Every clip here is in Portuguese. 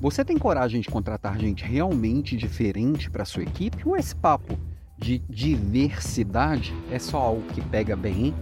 Você tem coragem de contratar gente realmente diferente para sua equipe ou esse papo de diversidade é só algo que pega bem? Hein?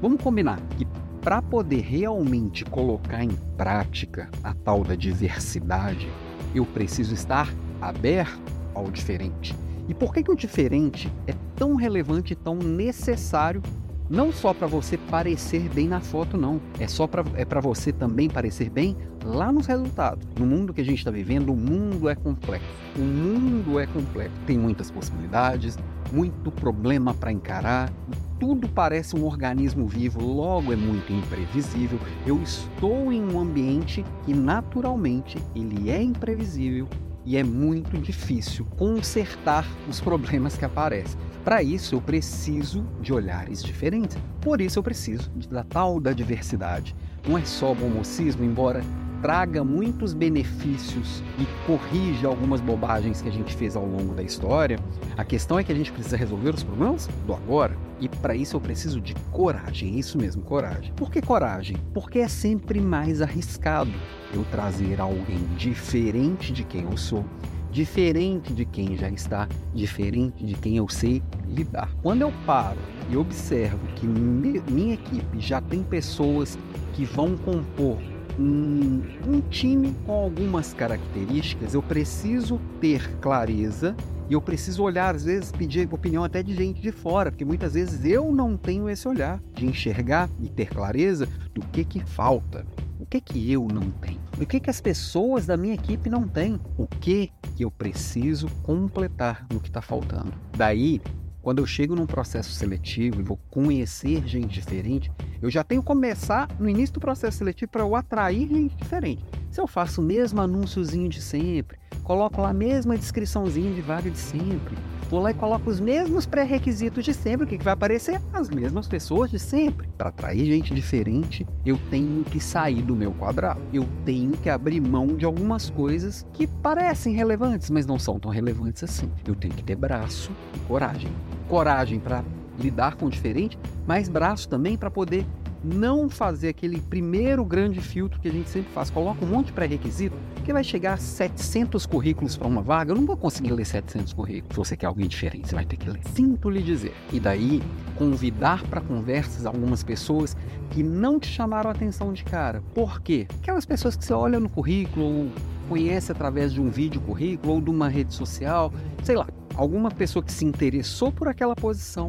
Vamos combinar que para poder realmente colocar em prática a tal da diversidade, eu preciso estar aberto ao diferente. E por que, que o diferente é tão relevante e tão necessário não só para você parecer bem na foto, não. É só para é para você também parecer bem lá nos resultados. No mundo que a gente está vivendo, o mundo é complexo. O mundo é complexo. Tem muitas possibilidades, muito problema para encarar. Tudo parece um organismo vivo, logo é muito imprevisível. Eu estou em um ambiente que naturalmente ele é imprevisível e é muito difícil consertar os problemas que aparecem. Para isso, eu preciso de olhares diferentes. Por isso, eu preciso da tal da diversidade. Não é só o homocismo, embora traga muitos benefícios e corrija algumas bobagens que a gente fez ao longo da história. A questão é que a gente precisa resolver os problemas do agora. E para isso eu preciso de coragem, é isso mesmo, coragem. Por que coragem? Porque é sempre mais arriscado eu trazer alguém diferente de quem eu sou diferente de quem já está, diferente de quem eu sei lidar. Quando eu paro e observo que minha equipe já tem pessoas que vão compor um, um time com algumas características, eu preciso ter clareza e eu preciso olhar, às vezes, pedir opinião até de gente de fora, porque muitas vezes eu não tenho esse olhar de enxergar e ter clareza do que que falta, o que que eu não tenho, o que que as pessoas da minha equipe não têm, o que que eu preciso completar no que está faltando. Daí, quando eu chego num processo seletivo e vou conhecer gente diferente, eu já tenho que começar no início do processo seletivo para eu atrair gente diferente. Se eu faço o mesmo anúnciozinho de sempre, coloco lá a mesma descriçãozinha de vaga de sempre, vou lá e coloco os mesmos pré-requisitos de sempre, o que, que vai aparecer? As mesmas pessoas de sempre. Para atrair gente diferente, eu tenho que sair do meu quadrado. Eu tenho que abrir mão de algumas coisas que parecem relevantes, mas não são tão relevantes assim. Eu tenho que ter braço e coragem. Coragem para lidar com o diferente, mas braço também para poder não fazer aquele primeiro grande filtro que a gente sempre faz. Coloca um monte de pré-requisito, que vai chegar a 700 currículos para uma vaga. Eu não vou conseguir ler 700 currículos. Se você quer alguém diferente, você vai ter que ler. Sinto lhe dizer. E daí, convidar para conversas algumas pessoas que não te chamaram a atenção de cara. Por quê? Aquelas pessoas que você olha no currículo, ou conhece através de um vídeo currículo, ou de uma rede social, sei lá. Alguma pessoa que se interessou por aquela posição,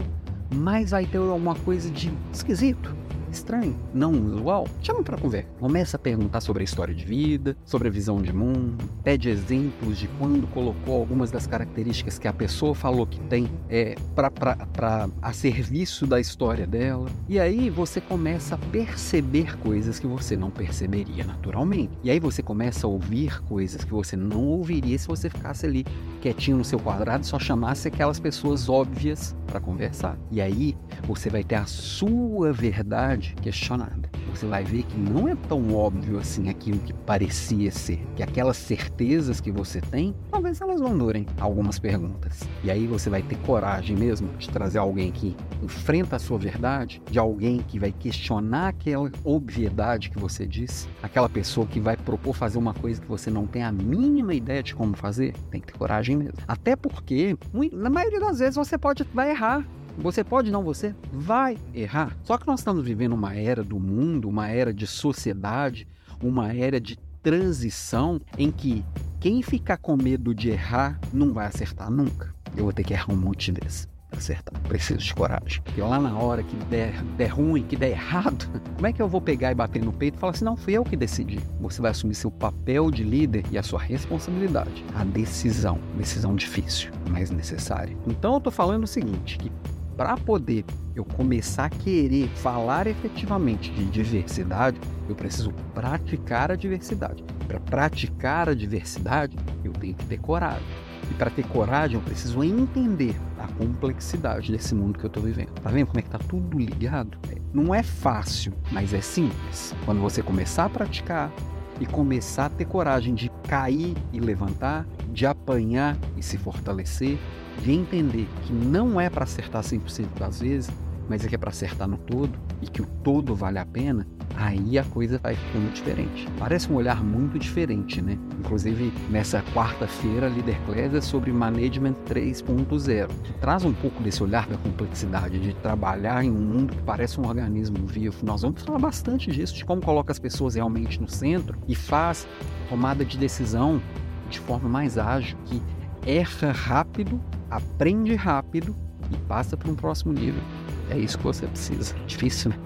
mas vai ter alguma coisa de esquisito estranho, não usual, chama para conversa. Começa a perguntar sobre a história de vida, sobre a visão de mundo, pede exemplos de quando colocou algumas das características que a pessoa falou que tem é, para a serviço da história dela. E aí você começa a perceber coisas que você não perceberia naturalmente. E aí você começa a ouvir coisas que você não ouviria se você ficasse ali quietinho no seu quadrado e só chamasse aquelas pessoas óbvias para conversar. E aí você vai ter a sua verdade questionada. Você vai ver que não é tão óbvio assim aquilo que parecia ser. Que aquelas certezas que você tem, talvez elas não durem algumas perguntas. E aí você vai ter coragem mesmo de trazer alguém que enfrenta a sua verdade, de alguém que vai questionar aquela obviedade que você disse, aquela pessoa que vai propor fazer uma coisa que você não tem a mínima ideia de como fazer. Tem que ter coragem mesmo. Até porque, na maioria das vezes, você pode vai errar. Você pode não, você vai errar. Só que nós estamos vivendo uma era do mundo, uma era de sociedade, uma era de transição em que quem ficar com medo de errar não vai acertar nunca. Eu vou ter que errar um monte de vezes acertar. Preciso de coragem. Porque lá na hora que der, der ruim, que der errado, como é que eu vou pegar e bater no peito e falar assim: não, fui eu que decidi? Você vai assumir seu papel de líder e a sua responsabilidade. A decisão. Decisão difícil, mas necessária. Então eu tô falando o seguinte: que para poder eu começar a querer falar efetivamente de diversidade, eu preciso praticar a diversidade. Para praticar a diversidade, eu tenho que ter coragem. E para ter coragem, eu preciso entender a complexidade desse mundo que eu estou vivendo. Tá vendo como é que tá tudo ligado? Não é fácil, mas é simples. Quando você começar a praticar e começar a ter coragem de cair e levantar, de apanhar e se fortalecer, de entender que não é para acertar 100% das vezes, mas é que é para acertar no todo e que o todo vale a pena, aí a coisa vai ficando diferente. Parece um olhar muito diferente, né? Inclusive, nessa quarta-feira, Líder Class é sobre Management 3.0, que traz um pouco desse olhar da complexidade de trabalhar em um mundo que parece um organismo vivo. Nós vamos falar bastante disso, de como coloca as pessoas realmente no centro e faz tomada de decisão de forma mais ágil, que erra rápido, aprende rápido e passa para um próximo nível. É isso que você precisa. Difícil, né?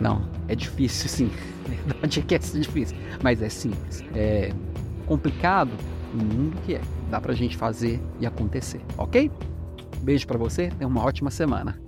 Não, é difícil sim. Verdade é que é difícil, mas é simples. É complicado no mundo que é. Dá pra gente fazer e acontecer, ok? Beijo para você, tenha uma ótima semana.